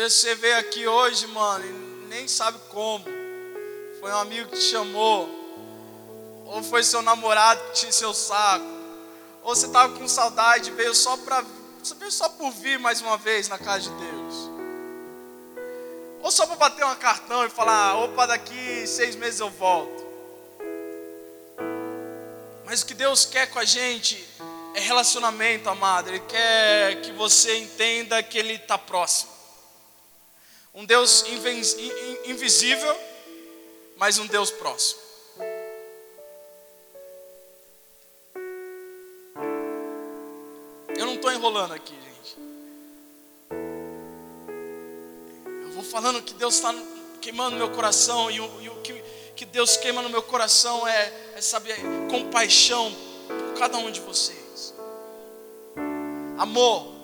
Talvez você veio aqui hoje, mano, e nem sabe como. Foi um amigo que te chamou. Ou foi seu namorado que te encheu o saco. Ou você estava com saudade veio só para. Você veio só por vir mais uma vez na casa de Deus. Ou só para bater um cartão e falar, opa, daqui seis meses eu volto. Mas o que Deus quer com a gente é relacionamento, amado. Ele quer que você entenda que Ele está próximo. Um Deus invisível, mas um Deus próximo. Eu não estou enrolando aqui, gente. Eu vou falando que Deus está queimando meu coração e o, e o que, que, Deus queima no meu coração é, é saber compaixão por cada um de vocês. Amor,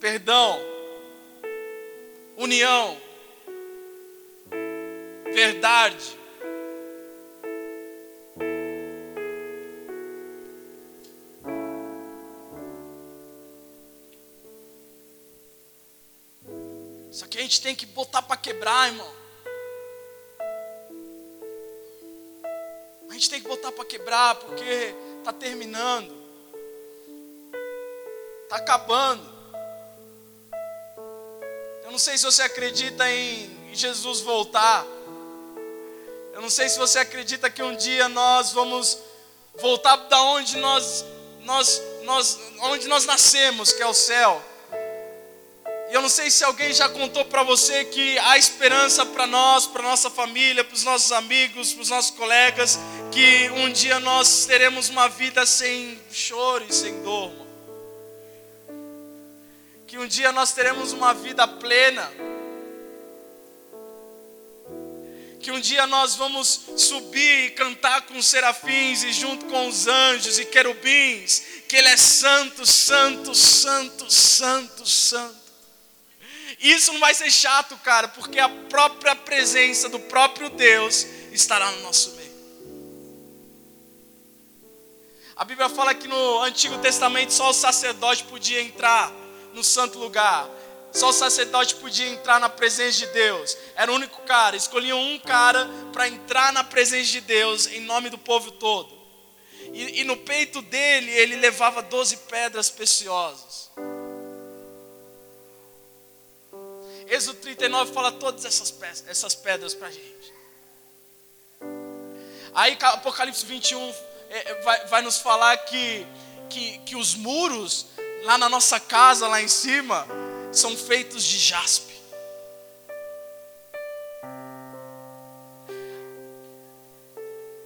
perdão, união, verdade. Só que a gente tem que botar para quebrar, irmão. A gente tem que botar para quebrar, porque está terminando, está acabando. Eu não sei se você acredita em Jesus voltar. Eu não sei se você acredita que um dia nós vamos voltar da onde nós, nós, nós, onde nós nascemos, que é o céu. E eu não sei se alguém já contou para você que há esperança para nós, para nossa família, para os nossos amigos, para os nossos colegas, que um dia nós teremos uma vida sem choro e sem dor que um dia nós teremos uma vida plena, que um dia nós vamos subir e cantar com os serafins e junto com os anjos e querubins, que Ele é santo, santo, santo, santo, santo. Isso não vai ser chato, cara, porque a própria presença do próprio Deus estará no nosso meio. A Bíblia fala que no Antigo Testamento só o sacerdote podia entrar no santo lugar. Só o sacerdote podia entrar na presença de Deus. Era o único cara. Escolhiam um cara para entrar na presença de Deus em nome do povo todo. E, e no peito dele ele levava doze pedras preciosas. Êxodo 39 fala todas essas, pedras, essas pedras para a gente. Aí Apocalipse 21 é, é, vai, vai nos falar que, que, que os muros lá na nossa casa, lá em cima, são feitos de jaspe.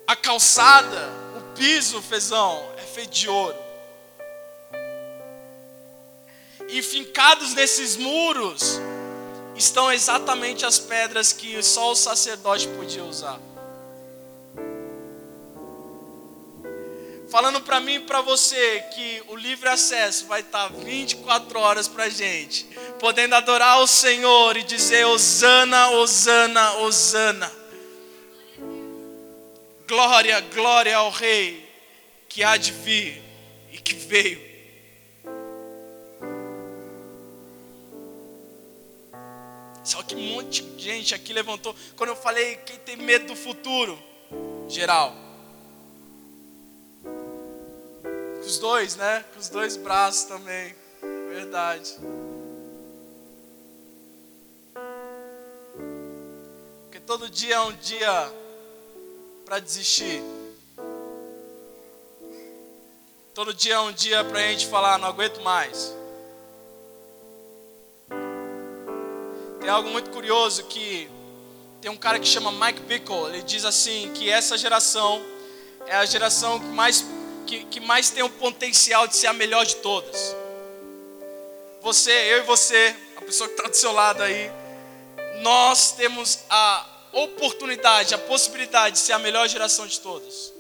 A calçada, o piso, fezão, é feito de ouro. E fincados nesses muros estão exatamente as pedras que só o sacerdote podia usar. Falando para mim e para você que o livre acesso vai estar 24 horas para gente, podendo adorar o Senhor e dizer Osana, Osana, Osana. Glória, glória ao Rei que há de vir e que veio. Só que um monte de gente aqui levantou. Quando eu falei, quem tem medo do futuro? Geral. Os dois, né? Com os dois braços também. Verdade. Porque todo dia é um dia para desistir. Todo dia é um dia para a gente falar, não aguento mais. Tem algo muito curioso que tem um cara que chama Mike Bickle, ele diz assim que essa geração é a geração que mais que, que mais tem o potencial de ser a melhor de todas. Você, eu e você, a pessoa que está do seu lado aí, nós temos a oportunidade, a possibilidade de ser a melhor geração de todas.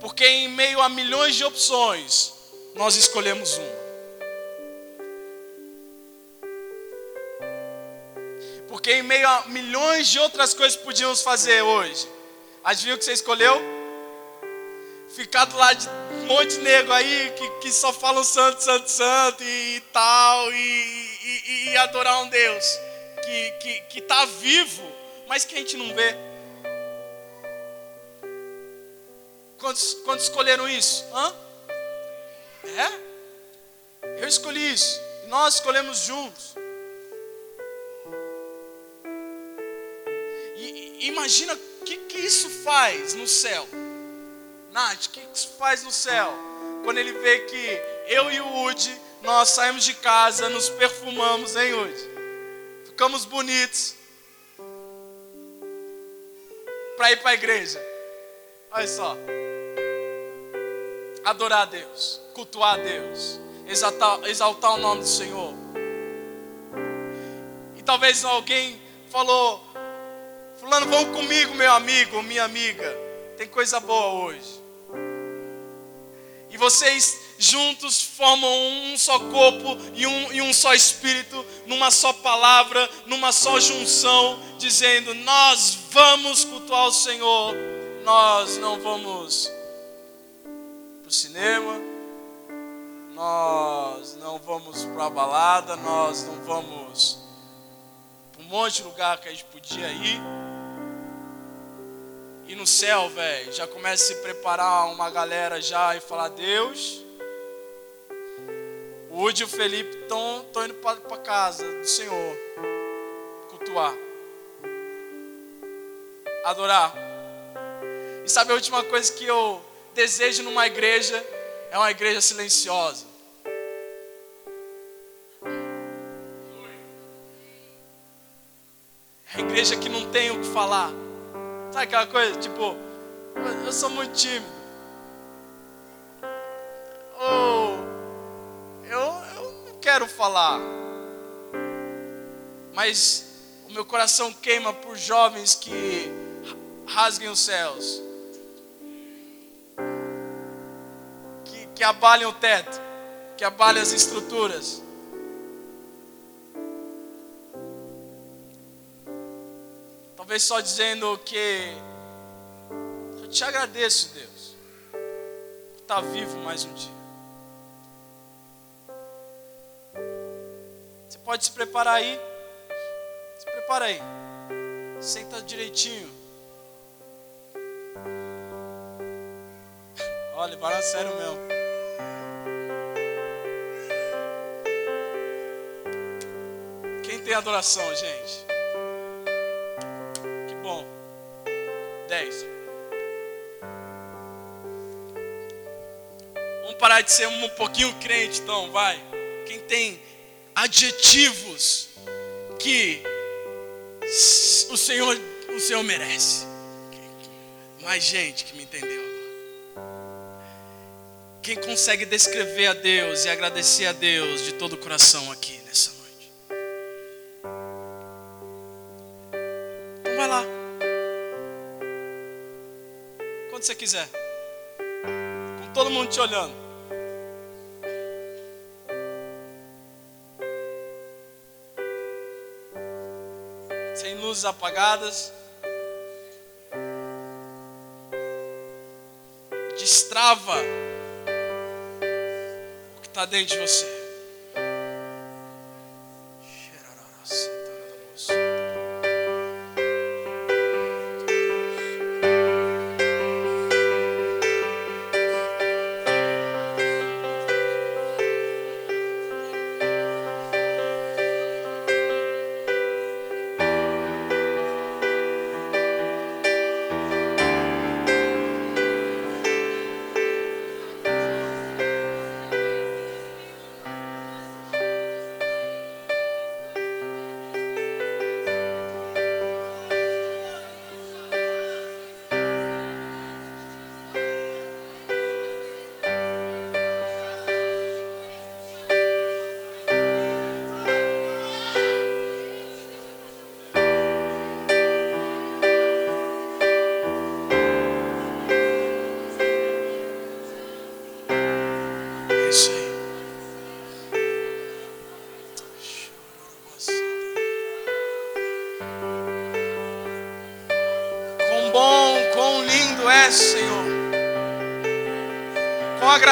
Porque em meio a milhões de opções, nós escolhemos uma. Porque em meio a milhões de outras coisas que podíamos fazer hoje, adivinha o que você escolheu? Ficar do lado de um monte de nego aí que, que só falam santo, santo, santo e, e tal, e, e, e, adorar um Deus que, que, que tá vivo, mas que a gente não vê. Quantos, quantos escolheram isso? Hã? É? Eu escolhi isso. Nós escolhemos juntos. E, imagina o que, que isso faz no céu. Nath, o que isso faz no céu? Quando ele vê que eu e o Woody, nós saímos de casa, nos perfumamos, hein, Woody? Ficamos bonitos. Para ir para a igreja. Olha só. Adorar a Deus, cultuar a Deus, exaltar, exaltar o nome do Senhor. E talvez alguém falou, Fulano, vão comigo, meu amigo minha amiga. Tem coisa boa hoje vocês juntos formam um só corpo e um, e um só espírito, numa só palavra, numa só junção, dizendo: Nós vamos cultuar o Senhor, nós não vamos para o cinema, nós não vamos para a balada, nós não vamos para um monte de lugar que a gente podia ir. E no céu, velho, já começa a se preparar uma galera já e falar: Deus, o Woody e o Felipe estão indo para casa do Senhor, cultuar, adorar. E sabe a última coisa que eu desejo numa igreja? É uma igreja silenciosa. É a igreja que não tem o que falar. Sabe aquela coisa, tipo, eu sou muito tímido. Ou eu, eu não quero falar. Mas o meu coração queima por jovens que rasguem os céus. Que, que abalem o teto. Que abalem as estruturas. Talvez só dizendo que eu te agradeço, Deus, por estar vivo mais um dia. Você pode se preparar aí. Se prepara aí. Senta direitinho. Olha, vai a sério mesmo. Quem tem adoração, gente? 10. Vamos parar de ser um pouquinho crente, então, vai. Quem tem adjetivos que o Senhor, o Senhor merece. Mais gente que me entendeu. Quem consegue descrever a Deus e agradecer a Deus de todo o coração aqui nessa noite? Quando você quiser. Com todo mundo te olhando. Sem luzes apagadas. Destrava o que está dentro de você.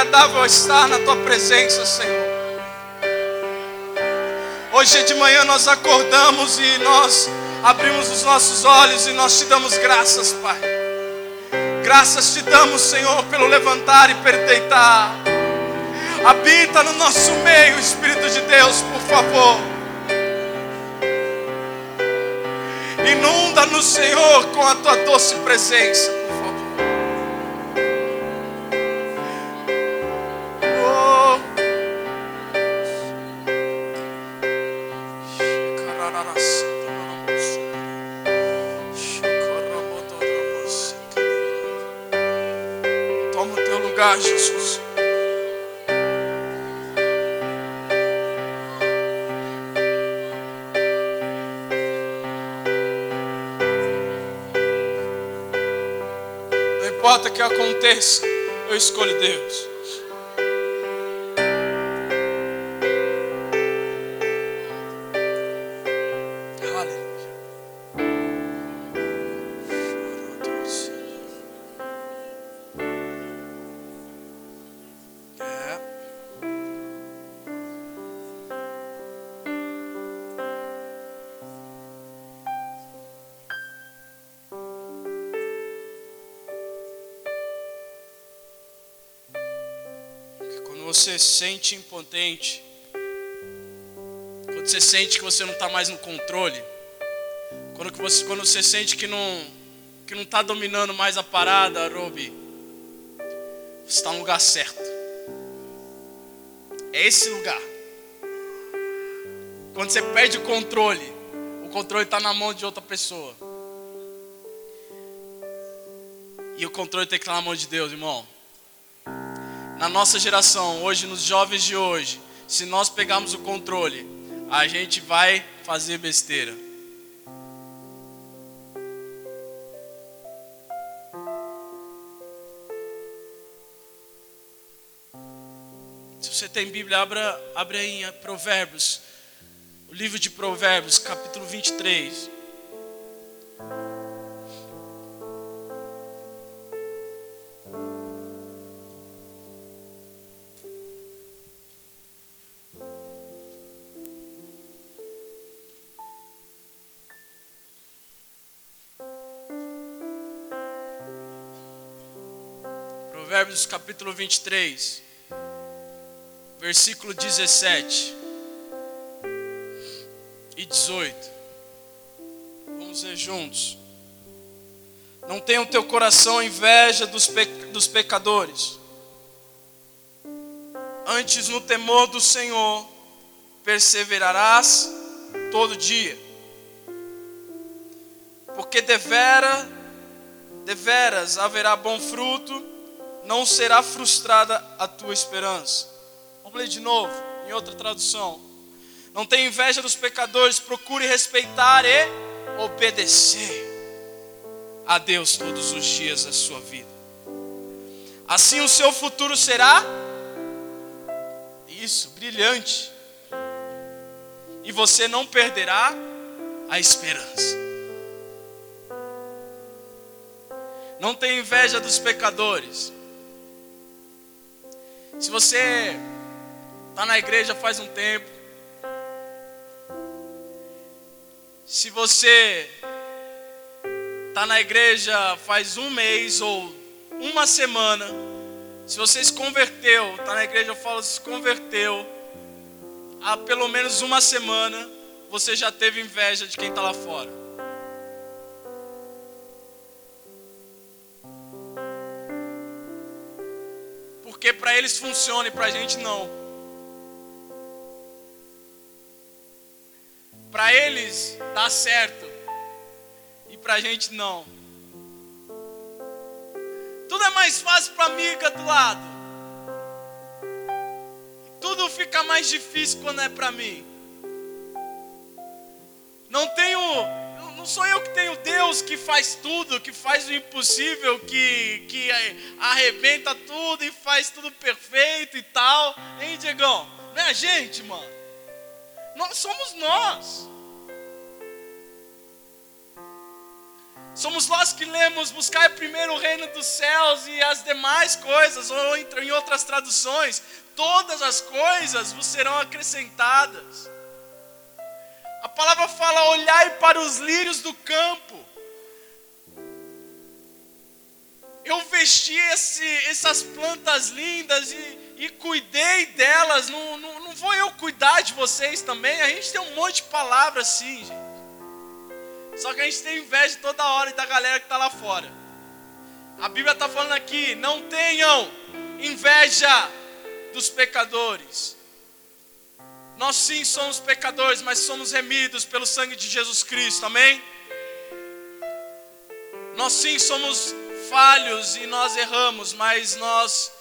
Agradável estar na tua presença, Senhor. Hoje de manhã nós acordamos e nós abrimos os nossos olhos e nós te damos graças, Pai. Graças te damos, Senhor, pelo levantar e perdeitar. Habita no nosso meio, Espírito de Deus, por favor. Inunda-nos, Senhor, com a tua doce presença. Importa o que aconteça, eu escolho Deus. Você sente impotente, quando você sente que você não está mais no controle, quando você, quando você sente que não que não está dominando mais a parada, Robi, você está no lugar certo. É esse lugar. Quando você perde o controle, o controle está na mão de outra pessoa. E o controle tem que estar na mão de Deus, irmão na nossa geração, hoje, nos jovens de hoje, se nós pegarmos o controle, a gente vai fazer besteira. Se você tem Bíblia, abra, abra aí em Provérbios, o livro de Provérbios, capítulo 23. Provérbios capítulo 23, versículo 17 e 18. Vamos ler juntos. Não tenha o teu coração inveja dos, pe dos pecadores. Antes, no temor do Senhor, perseverarás todo dia. Porque devera, deveras haverá bom fruto não será frustrada a tua esperança. Vamos ler de novo, em outra tradução. Não tenha inveja dos pecadores, procure respeitar e obedecer a Deus todos os dias da sua vida. Assim o seu futuro será isso, brilhante. E você não perderá a esperança. Não tenha inveja dos pecadores. Se você está na igreja faz um tempo, se você está na igreja faz um mês ou uma semana, se você se converteu, está na igreja, eu falo, se converteu há pelo menos uma semana, você já teve inveja de quem está lá fora. Porque para eles funciona e para a gente não. Para eles dá certo e para a gente não. Tudo é mais fácil para a amiga do lado. Tudo fica mais difícil quando é para mim. Não tenho não sou eu que tenho Deus que faz tudo, que faz o impossível, que, que arrebenta tudo e faz tudo perfeito e tal. Hein, Diegão? Não é a gente, mano. Nós somos nós. Somos nós que lemos buscar primeiro o reino dos céus e as demais coisas, ou em outras traduções, todas as coisas vos serão acrescentadas. A palavra fala: olhai para os lírios do campo. Eu vesti esse, essas plantas lindas e, e cuidei delas. Não, não, não vou eu cuidar de vocês também? A gente tem um monte de palavras assim, gente. Só que a gente tem inveja toda hora da galera que está lá fora. A Bíblia está falando aqui: não tenham inveja dos pecadores. Nós sim somos pecadores, mas somos remidos pelo sangue de Jesus Cristo, amém? Nós sim somos falhos e nós erramos, mas nós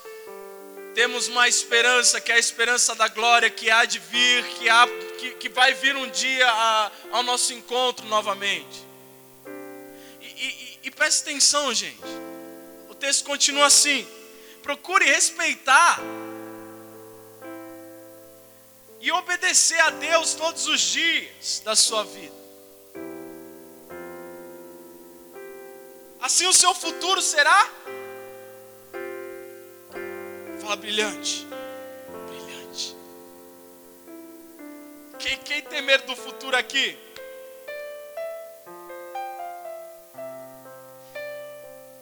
temos uma esperança, que é a esperança da glória que há de vir, que, há, que, que vai vir um dia a, ao nosso encontro novamente. E, e, e preste atenção, gente. O texto continua assim: procure respeitar e obedecer a Deus todos os dias da sua vida. Assim o seu futuro será Fala brilhante. Brilhante. Quem, quem tem medo do futuro aqui?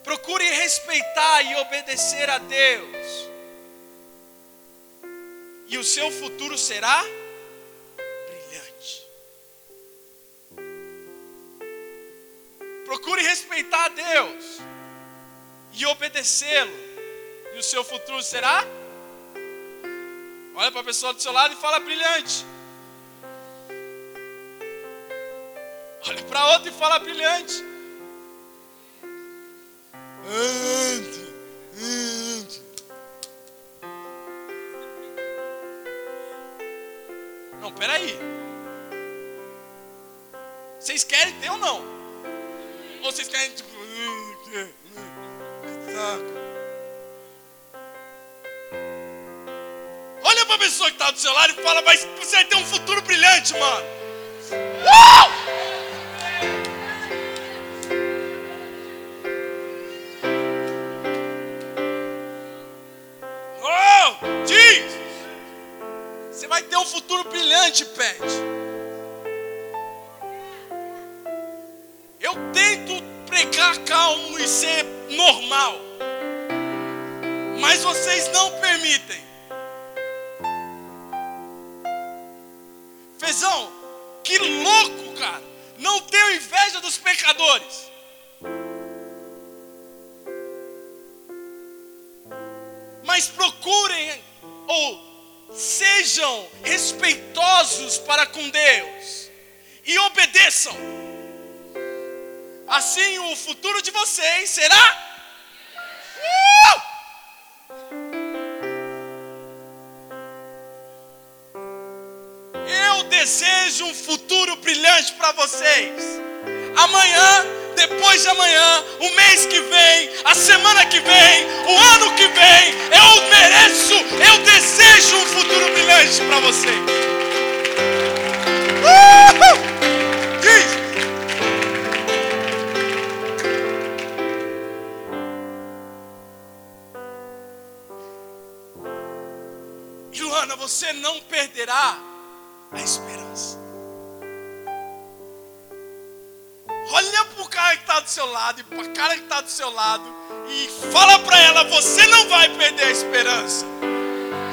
Procure respeitar e obedecer a Deus. E o seu futuro será. Procure respeitar a Deus e obedecê-lo e o seu futuro será? Olha para a pessoa do seu lado e fala brilhante. Olha para outra e fala brilhante. Não, peraí. Vocês querem ter ou não? Vocês querem tipo. Saco. Olha para a pessoa que está do seu lado e fala, mas você vai ter um futuro brilhante, mano. Uh! Você não vai perder a esperança.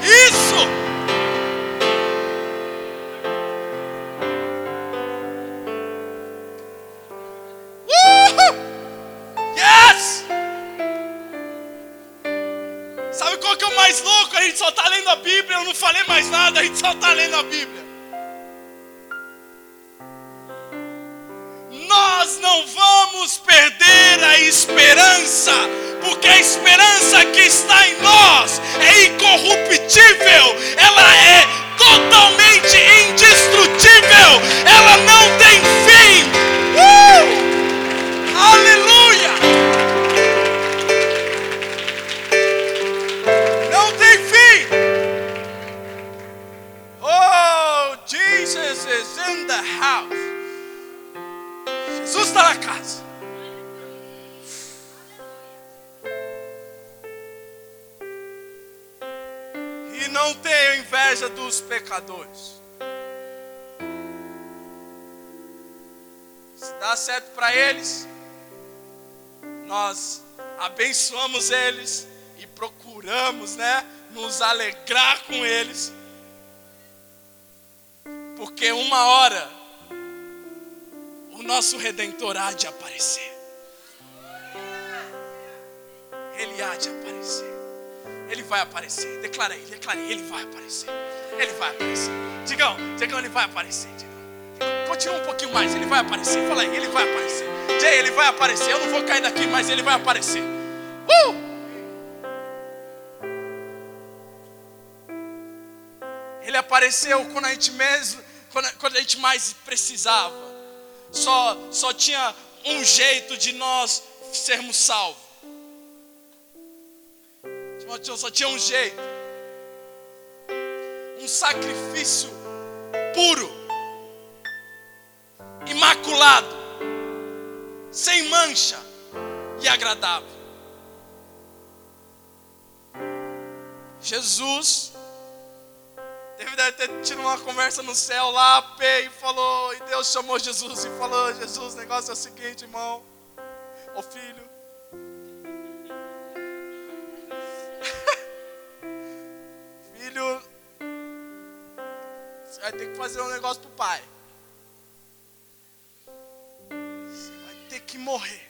Isso! Yes! Sabe qual que é o mais louco? A gente só está lendo a Bíblia, eu não falei mais nada, a gente só está lendo a Bíblia. nós não vamos perder a esperança, porque a esperança que está em nós é incorruptível, ela é totalmente indestrutível, ela não tem fim. Uh! Aleluia! Não tem fim. Oh, Jesus is in the house. Jesus está na casa. Inveja dos pecadores. Se dá certo para eles, nós abençoamos eles e procuramos, né, nos alegrar com eles. Porque uma hora o nosso redentor há de aparecer. Ele há de aparecer. Ele vai aparecer. Declara aí, declara aí, ele vai aparecer. Ele vai aparecer. Digam, digam, ele vai aparecer. Digam. Continua um pouquinho mais, ele vai aparecer. Fala aí, ele vai aparecer. Jay, ele vai aparecer. Eu não vou cair daqui, mas ele vai aparecer. Uh! Ele apareceu quando a gente mesmo, quando, quando a gente mais precisava. Só, só tinha um jeito de nós sermos salvos. Só tinha um jeito. Um sacrifício puro, imaculado, sem mancha e agradável. Jesus David deve ter tido uma conversa no céu lá, e falou, e Deus chamou Jesus e falou, Jesus, o negócio é o seguinte, irmão, ô filho. Filho, você vai ter que fazer um negócio pro pai. Você vai ter que morrer.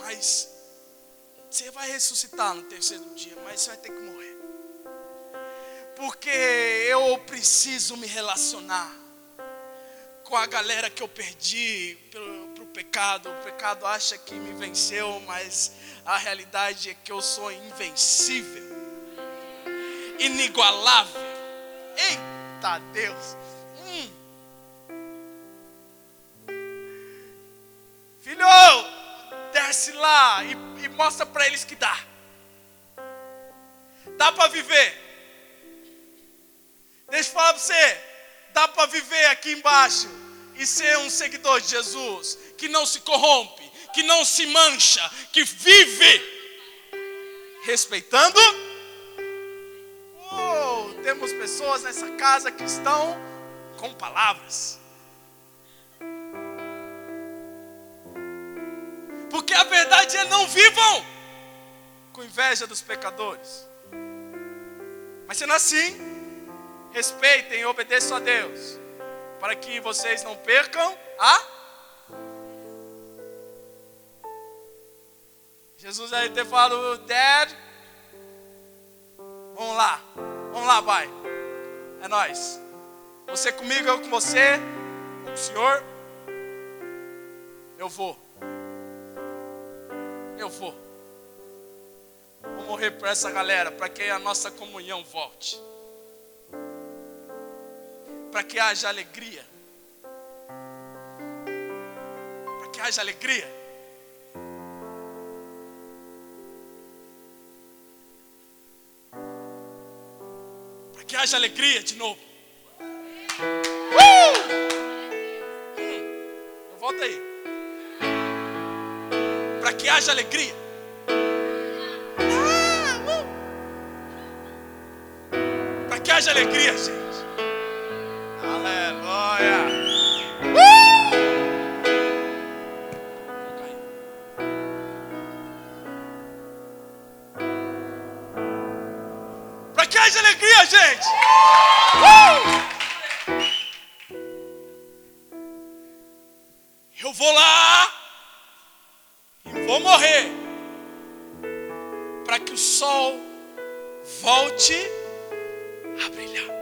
Mas você vai ressuscitar no terceiro dia, mas você vai ter que morrer. Porque eu preciso me relacionar com a galera que eu perdi pelo, pecado. O pecado acha que me venceu, mas a realidade é que eu sou invencível, inigualável. Eita Deus! Hum. Filho, desce lá e, e mostra para eles que dá. Dá para viver. Deixa eu falar para você, dá para viver aqui embaixo e ser um seguidor de Jesus, que não se corrompe, que não se mancha, que vive respeitando. Oh, temos pessoas nessa casa que estão com palavras. Porque a verdade é não vivam com inveja dos pecadores. Mas sendo assim, respeitem e obedeçam a Deus, para que vocês não percam a. Jesus aí ter falado, Dad, vamos lá, vamos lá, pai, é nós. Você comigo, eu com você, com o Senhor, eu vou eu vou. Vou morrer por essa galera, para que a nossa comunhão volte. Para que haja alegria. Para que haja alegria. Que haja alegria de novo. Uh! Hum, volta aí para que haja alegria. Para que haja alegria, gente. Gente. Uh! Eu vou lá vou morrer para que o sol volte a brilhar.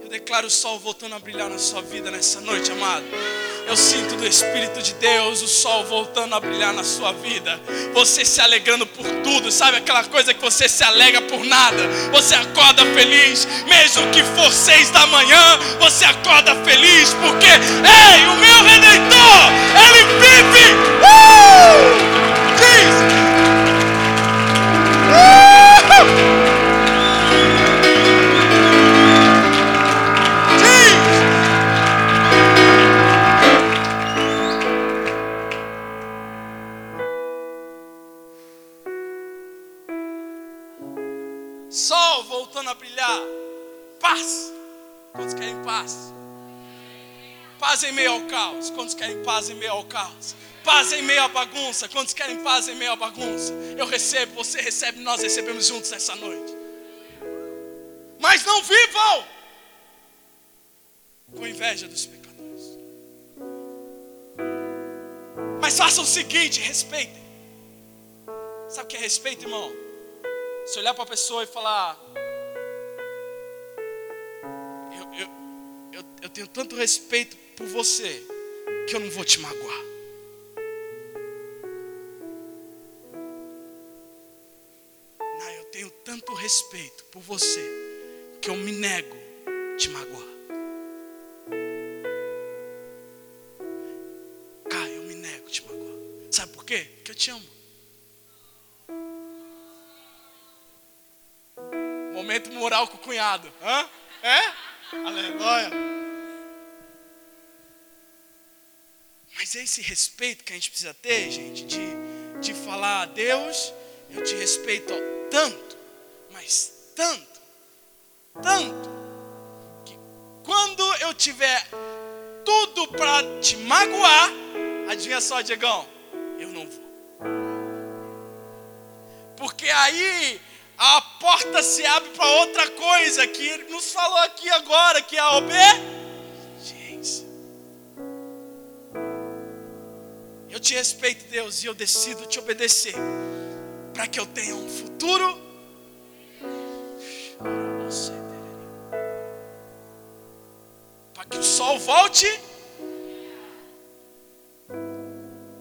Eu declaro o sol voltando a brilhar na sua vida nessa noite, amado. Eu sinto do Espírito de Deus o sol voltando a brilhar na sua vida. Você se alegrando por tudo, sabe aquela coisa que você se alegra por nada. Você acorda feliz, mesmo que for seis da manhã, você acorda feliz, porque, ei, o meu redentor, ele vive. Uh! Uh! Caos. Quantos querem paz em meio ao caos? Paz em meio à bagunça. Quantos querem paz em meio à bagunça? Eu recebo, você recebe, nós recebemos juntos nessa noite. Mas não vivam com inveja dos pecadores. Mas façam o seguinte: respeitem. Sabe o que é respeito, irmão? Se olhar para a pessoa e falar: eu, eu, eu, eu tenho tanto respeito por você que eu não vou te magoar. Não, eu tenho tanto respeito por você que eu me nego te magoar. Cara, eu me nego te magoar. Sabe por quê? Porque eu te amo. Momento moral com o cunhado. Hã? É? Aleluia. Mas é esse respeito que a gente precisa ter, gente, de, de falar a Deus, eu te respeito tanto, mas tanto, tanto, que quando eu tiver tudo para te magoar, adivinha só, Diegão, eu não vou. Porque aí a porta se abre para outra coisa que ele nos falou aqui agora, que é a obediência. Eu te respeito, Deus, e eu decido te obedecer, para que eu tenha um futuro. Para que o sol volte,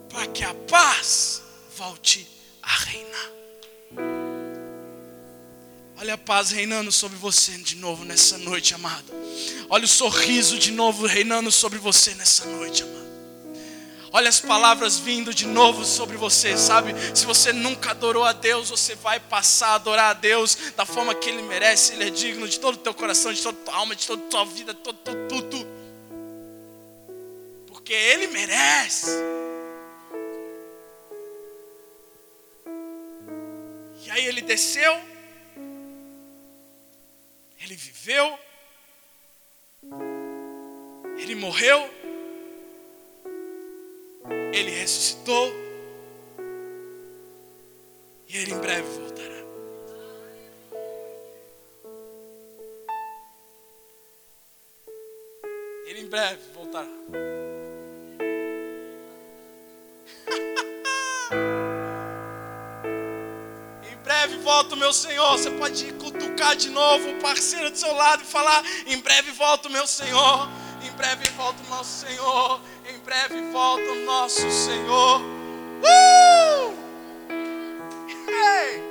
para que a paz volte a reinar. Olha a paz reinando sobre você de novo nessa noite, amado. Olha o sorriso de novo reinando sobre você nessa noite, amado. Olha as palavras vindo de novo sobre você, sabe? Se você nunca adorou a Deus, você vai passar a adorar a Deus da forma que Ele merece. Ele é digno de todo o teu coração, de toda a tua alma, de toda a tua vida, todo, todo, tudo. Porque Ele merece. E aí Ele desceu ele viveu, ele morreu, ele ressuscitou e ele em breve voltará. Ele em breve voltará. breve volta o meu Senhor. Você pode cutucar de novo o parceiro do seu lado e falar: Em breve volta o meu Senhor. Em breve volta o nosso Senhor. Breve volta o nosso Senhor. Uh! Hey!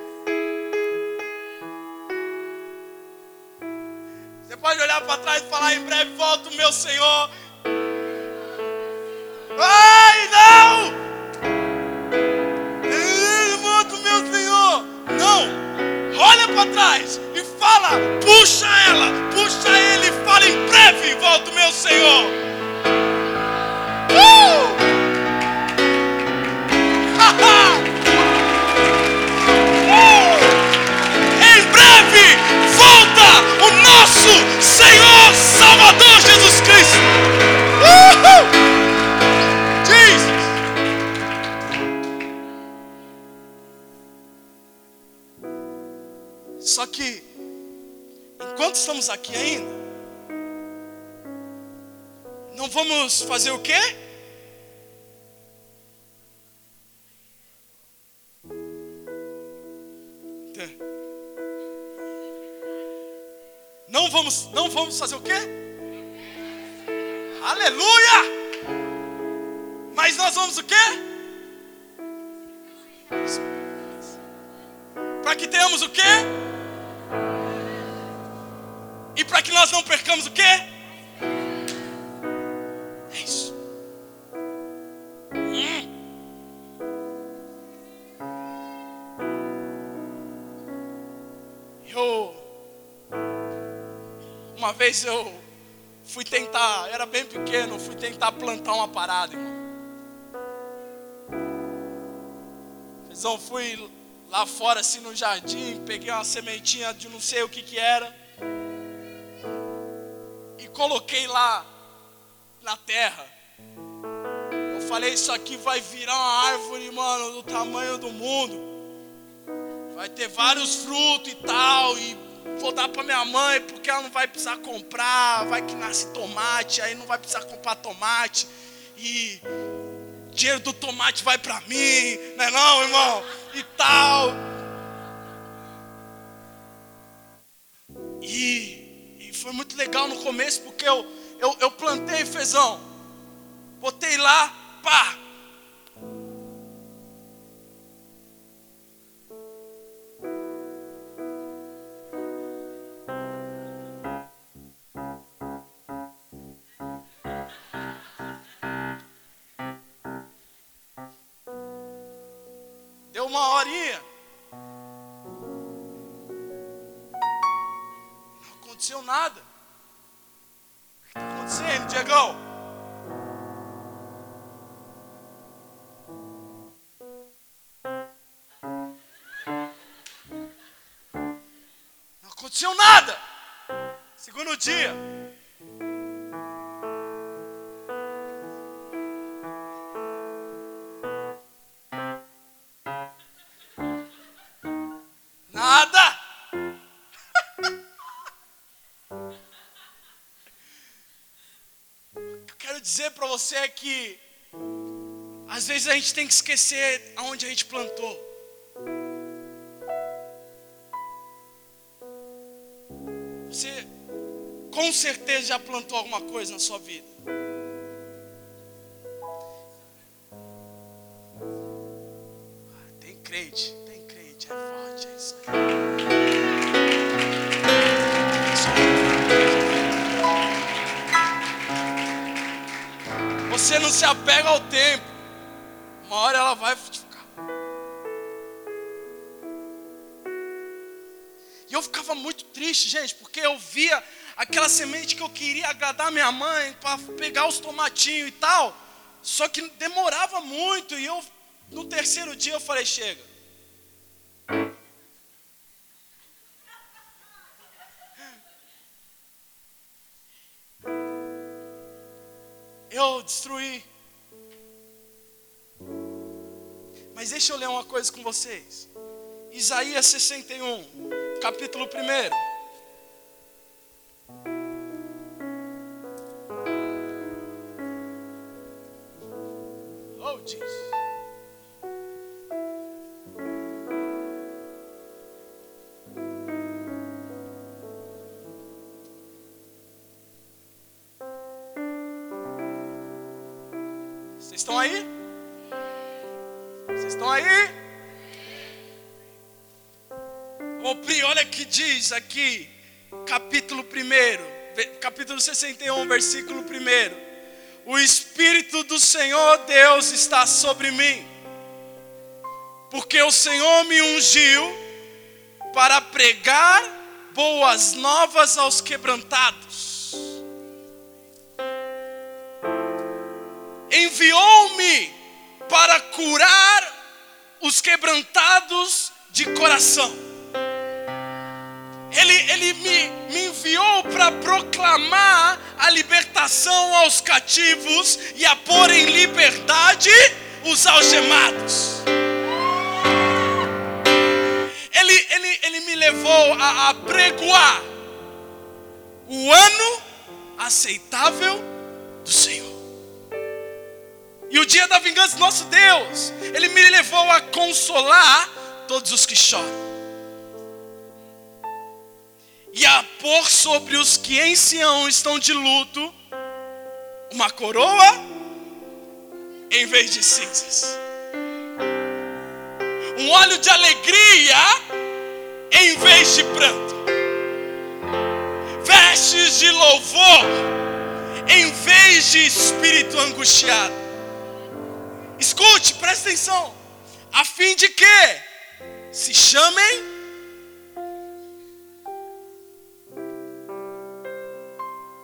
Você pode olhar para trás e falar: Em breve volta o meu Senhor. Ai, não! olha para trás e fala, puxa ela, puxa ele e fala em breve volta o meu Senhor. Senhor Salvador Jesus Cristo. Uh! Só que, enquanto estamos aqui ainda, não vamos fazer o quê? Vamos, fazer o quê? Aleluia! Mas nós vamos o quê? Para que tenhamos o quê? E para que nós não percamos o quê? Uma vez eu fui tentar, era bem pequeno, fui tentar plantar uma parada, irmão. Então fui lá fora, assim no jardim, peguei uma sementinha de não sei o que que era e coloquei lá na terra. Eu falei, isso aqui vai virar uma árvore, mano, do tamanho do mundo. Vai ter vários frutos e tal, e vou dar para minha mãe, porque ela não vai precisar comprar, vai que nasce tomate, aí não vai precisar comprar tomate. E dinheiro do tomate vai para mim, não é não, irmão? E tal. E, e foi muito legal no começo, porque eu, eu, eu plantei fezão. Botei lá, pá. Não aconteceu nada. Segundo dia. Nada. O que eu quero dizer para você é que às vezes a gente tem que esquecer aonde a gente plantou. Com certeza já plantou alguma coisa na sua vida. Ah, Tem crente, tem crente, é forte, é isso aí. Você não se apega ao tempo. Uma hora ela vai eu ficava muito triste, gente, porque eu via aquela semente que eu queria agradar minha mãe para pegar os tomatinhos e tal. Só que demorava muito e eu no terceiro dia eu falei, chega. Eu destruí. Mas deixa eu ler uma coisa com vocês. Isaías 61, capítulo 1. Aí? Ô Pri, olha que diz aqui, capítulo 1, capítulo 61, versículo 1. O Espírito do Senhor Deus está sobre mim, porque o Senhor me ungiu para pregar boas novas aos quebrantados. Enviou-me para curar os quebrantados de coração. Ele, ele me, me enviou para proclamar a libertação aos cativos e a pôr em liberdade os algemados. Ele, ele, ele me levou a, a pregoar o ano aceitável do Senhor. E o dia da vingança do nosso Deus, Ele me levou a consolar todos os que choram. E a pôr sobre os que em Sião estão de luto uma coroa em vez de cinzas. Um óleo de alegria em vez de pranto. Vestes de louvor em vez de espírito angustiado. Escute, preste atenção. A fim de que se chamem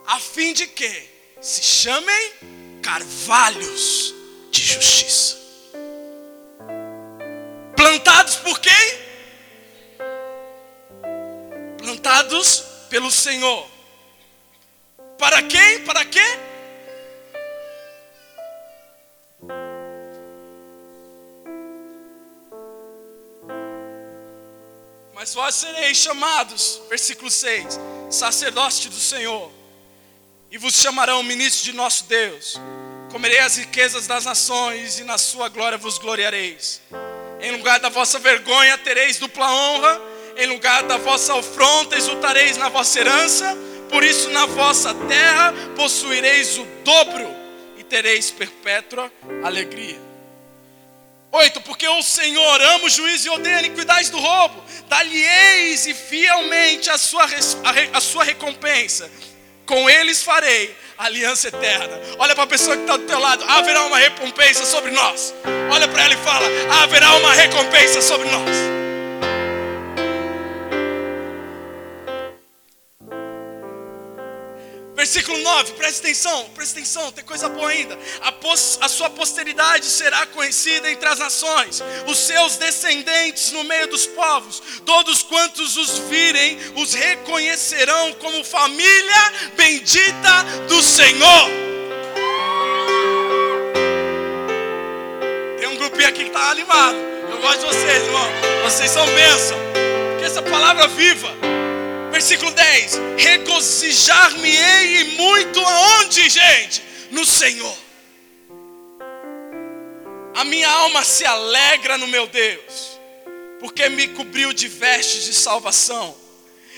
a fim de que se chamem carvalhos de justiça. Plantados por quem? Plantados pelo Senhor. Para quem? Para quê? Mas vós sereis chamados, versículo 6, sacerdote do Senhor, e vos chamarão ministros de nosso Deus. Comerei as riquezas das nações, e na sua glória vos gloriareis. Em lugar da vossa vergonha tereis dupla honra, em lugar da vossa afronta exultareis na vossa herança, por isso na vossa terra possuireis o dobro e tereis perpétua alegria. Oito, porque o Senhor ama o juízo e odeia a iniquidade do roubo, dá-lhe-eis e fielmente a sua, a sua recompensa, com eles farei aliança eterna. Olha para a pessoa que está do teu lado, haverá uma recompensa sobre nós. Olha para ela e fala: haverá uma recompensa sobre nós. Versículo 9, presta atenção, presta atenção, tem coisa boa ainda. A, pos, a, sua posteridade será conhecida entre as nações, os seus descendentes no meio dos povos. Todos quantos os virem, os reconhecerão como família bendita do Senhor. Tem um grupinho aqui que está animado. Eu gosto de vocês, irmão. Vocês são bênção. Que essa palavra viva. Versículo 10: Regozijar-me-ei muito aonde, gente? No Senhor. A minha alma se alegra no meu Deus, porque me cobriu de vestes de salvação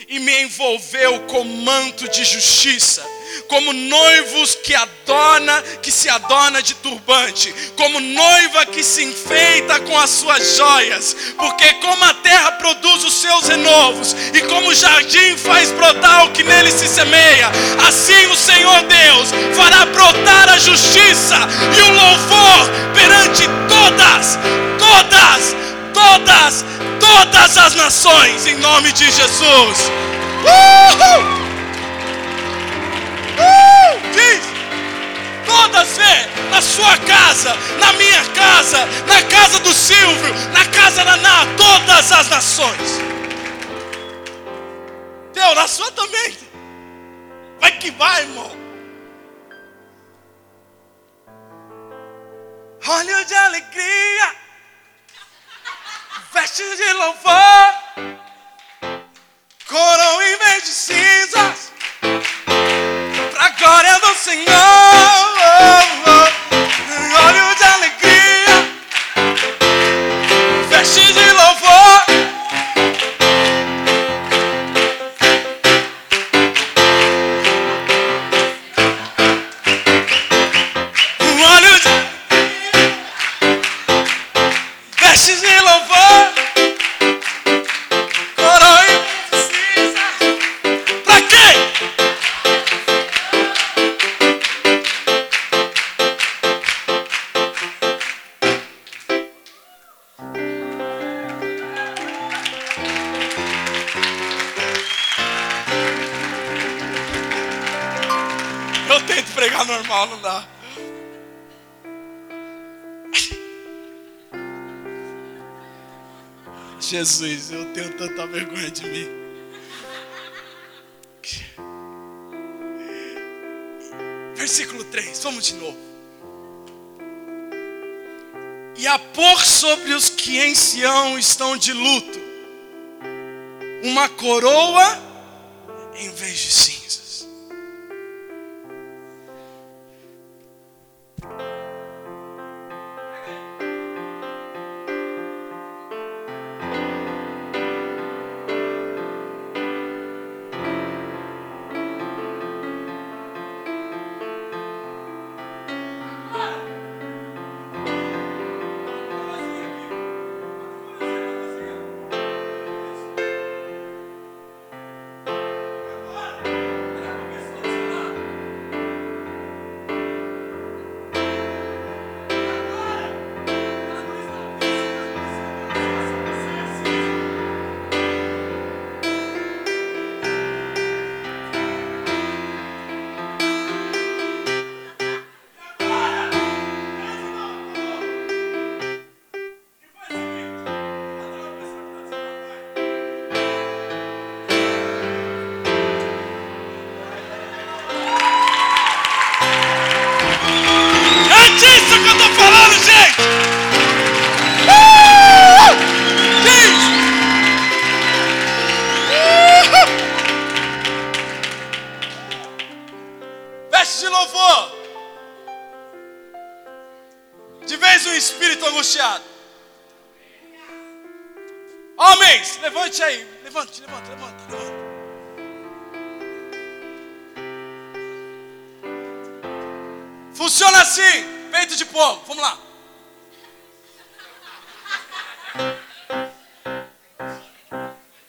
e me envolveu com manto de justiça como noivos que adorna, que se adorna de turbante, como noiva que se enfeita com as suas joias, porque como a terra produz os seus renovos e como o jardim faz brotar o que nele se semeia, assim o Senhor Deus fará brotar a justiça e o louvor perante todas, todas, todas, todas as nações, em nome de Jesus. Uhul! Uh, diz. Todas vê na sua casa, na minha casa, na casa do Silvio, na casa da Ná, todas as nações. Teu, na sua também. Vai que vai, irmão. Olho de alegria, vestes de louvor, coroa em vez de cinzas a glória do Senhor. Jesus, eu tenho tanta vergonha de mim. Versículo 3, vamos de novo. E a pôr sobre os que em Sião estão de luto uma coroa em vez de cinza. Assim, peito de porco. Vamos lá.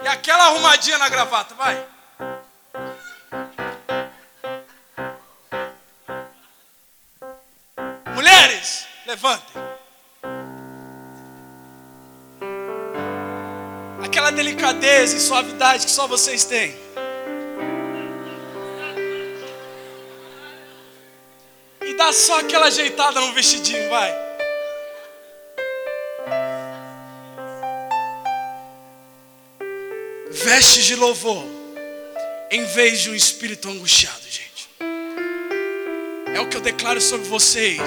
E aquela arrumadinha na gravata, vai. Mulheres, levantem. Aquela delicadeza e suavidade que só vocês têm. Só aquela ajeitada no vestidinho, vai. Vestes de louvor, em vez de um espírito angustiado, gente. É o que eu declaro sobre vocês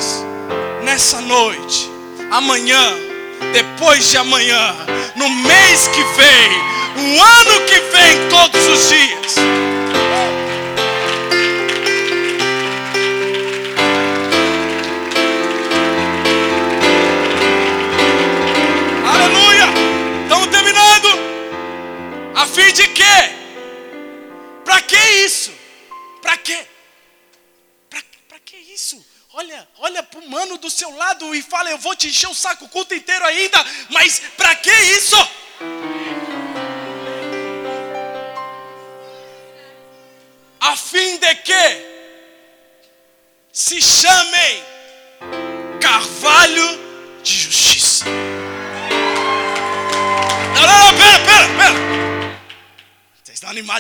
nessa noite, amanhã, depois de amanhã, no mês que vem, o ano que vem, todos os dias. De quê? Para que isso? Para quê? Para que isso? Olha, olha para o mano do seu lado e fala: Eu vou te encher o saco o culto inteiro ainda, mas para que isso?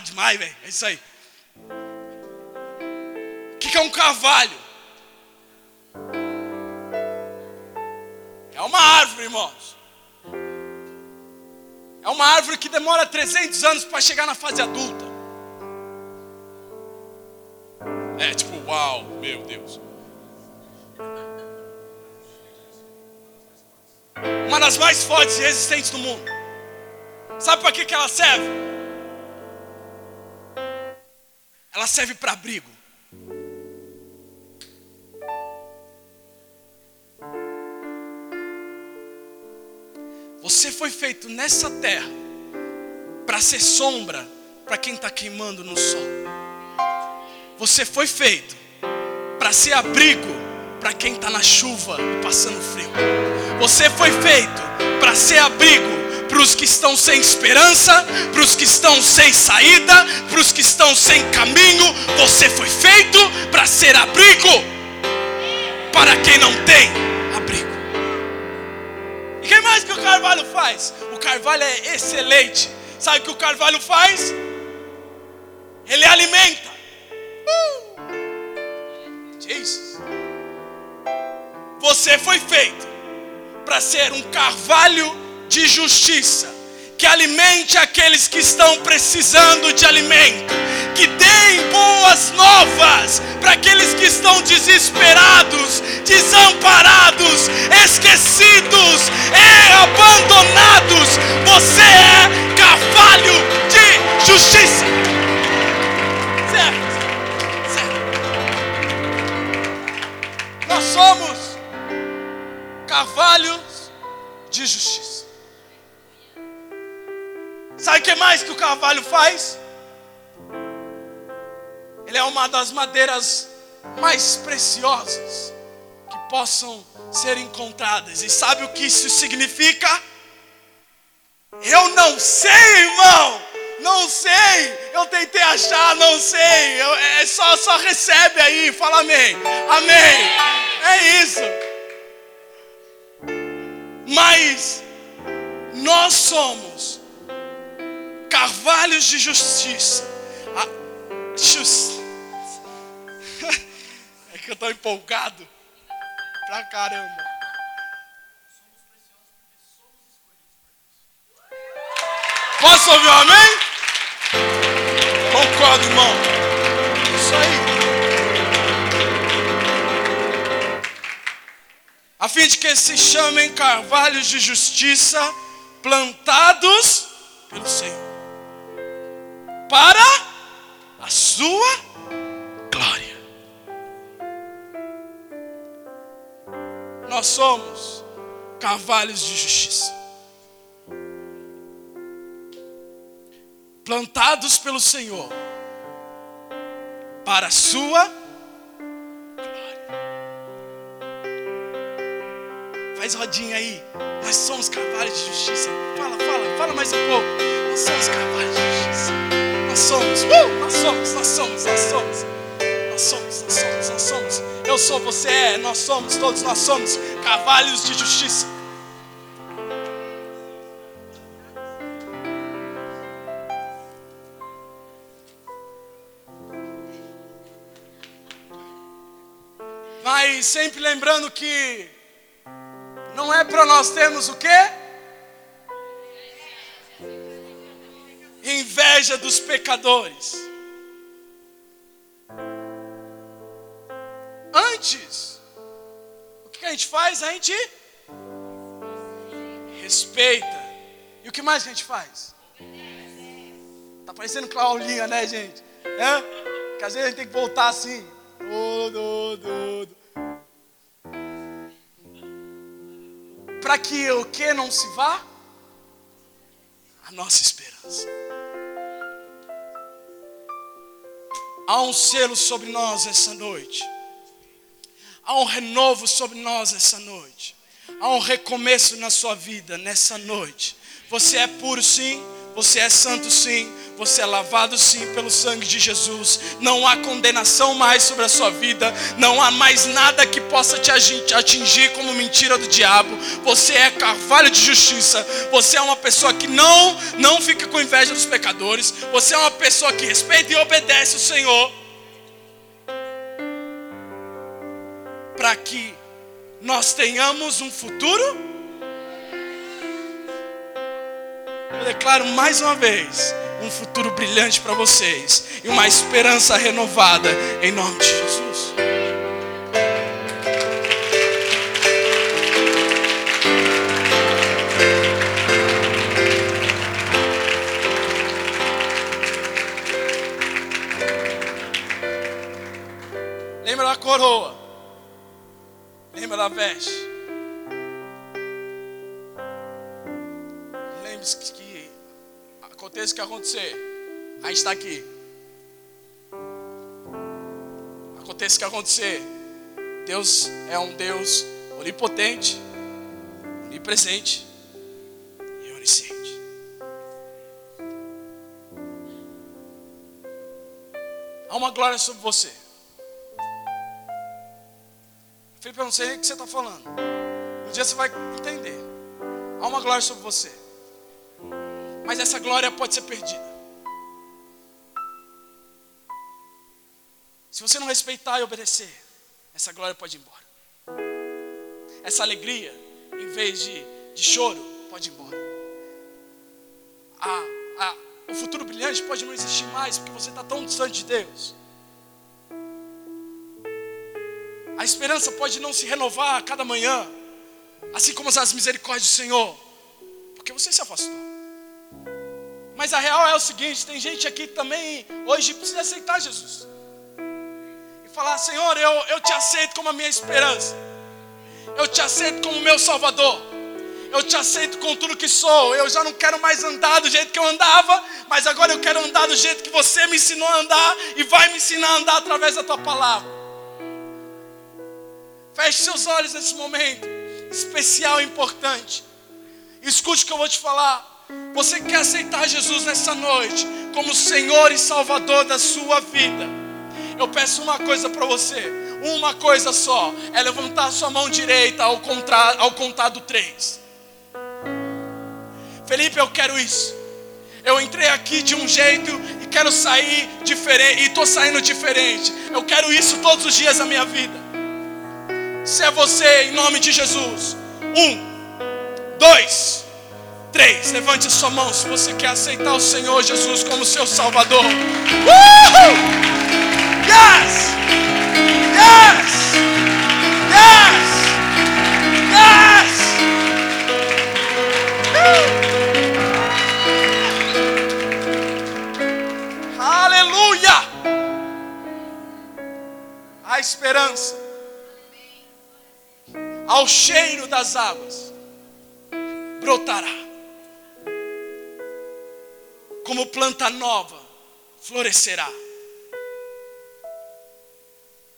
Demais, velho. É isso aí. O que, que é um carvalho? É uma árvore, irmãos. É uma árvore que demora 300 anos para chegar na fase adulta. É tipo, uau, meu Deus. Uma das mais fortes e resistentes do mundo. Sabe para que, que ela serve? Ela serve para abrigo. Você foi feito nessa terra para ser sombra para quem está queimando no sol. Você foi feito para ser abrigo para quem está na chuva e passando frio. Você foi feito para ser abrigo para os que estão sem esperança, para os que estão sem saída, para os que estão sem caminho. Você foi feito para ser abrigo para quem não tem abrigo. E que mais que o carvalho faz? O carvalho é excelente. Sabe o que o carvalho faz? Ele alimenta. Uh! Jesus. Você foi feito para ser um carvalho de justiça, que alimente aqueles que estão precisando de alimento, que deem boas novas para aqueles que estão desesperados, desamparados, esquecidos e abandonados. Você é carvalho de justiça. Certo? Certo. Nós somos carvalhos de justiça. Sabe o que mais que o carvalho faz? Ele é uma das madeiras mais preciosas que possam ser encontradas. E sabe o que isso significa? Eu não sei, irmão. Não sei. Eu tentei achar, não sei. Eu, é só, só recebe aí. Fala amém. Amém. É isso. Mas nós somos carvalhos de justiça. A, just... é que eu estou empolgado pra caramba. Posso ouvir um amém? Concordo, irmão. Isso aí. a fim de que se chamem carvalhos de justiça plantados pelo Senhor, para a sua glória. Nós somos carvalhos de justiça, plantados pelo Senhor, para a sua glória. Faz rodinha aí. Nós somos carvalhos de justiça. Fala, fala, fala mais um pouco. Nós somos carvalhos de justiça. Nós somos, nós somos, nós somos, nós somos. Nós somos, nós somos, nós somos. Eu sou, você é, nós somos, todos nós somos carvalhos de justiça. Mas sempre lembrando que não é para nós termos o quê? Inveja dos pecadores. Antes, o que a gente faz? A gente respeita. E o que mais a gente faz? Tá parecendo Claulinha, né, gente? É? Que às vezes a gente tem que voltar assim. Do, do, para que o que não se vá? A nossa esperança. Há um selo sobre nós essa noite. Há um renovo sobre nós essa noite. Há um recomeço na sua vida nessa noite. Você é puro sim, você é santo sim, você é lavado sim pelo sangue de Jesus. Não há condenação mais sobre a sua vida. Não há mais nada que possa te atingir como mentira do diabo. Você é carvalho de justiça. Você é uma pessoa que não não fica com inveja dos pecadores. Você é uma pessoa que respeita e obedece o Senhor. Para que nós tenhamos um futuro. Eu declaro mais uma vez um futuro brilhante para vocês e uma esperança renovada em nome de Jesus. Lembra da coroa? Lembra da veste? Que acontecer, a gente está aqui. Aconteça o que acontecer, Deus é um Deus onipotente, onipresente e onisciente. Há uma glória sobre você. Felipe, eu não sei o que você está falando. Um dia você vai entender. Há uma glória sobre você. Mas essa glória pode ser perdida. Se você não respeitar e obedecer, essa glória pode ir embora. Essa alegria, em vez de, de choro, pode ir embora. A, a, o futuro brilhante pode não existir mais porque você está tão distante de Deus. A esperança pode não se renovar a cada manhã, assim como as misericórdias do Senhor, porque você se afastou. Mas a real é o seguinte: tem gente aqui também hoje precisa aceitar Jesus e falar: Senhor, eu, eu te aceito como a minha esperança, eu te aceito como meu Salvador, eu te aceito com tudo que sou. Eu já não quero mais andar do jeito que eu andava, mas agora eu quero andar do jeito que você me ensinou a andar e vai me ensinar a andar através da tua palavra. Feche seus olhos nesse momento especial e importante. Escute o que eu vou te falar. Você quer aceitar Jesus nessa noite como Senhor e Salvador da sua vida? Eu peço uma coisa para você, uma coisa só, é levantar sua mão direita ao, contra, ao contar do três. Felipe, eu quero isso. Eu entrei aqui de um jeito e quero sair diferente, e estou saindo diferente. Eu quero isso todos os dias da minha vida. Se é você, em nome de Jesus. Um, dois, Três, levante sua mão se você quer aceitar o Senhor Jesus como seu Salvador. Uhul! Yes! Yes! Yes! Yes! Uh! Aleluia! A esperança ao cheiro das águas brotará. Como planta nova, florescerá.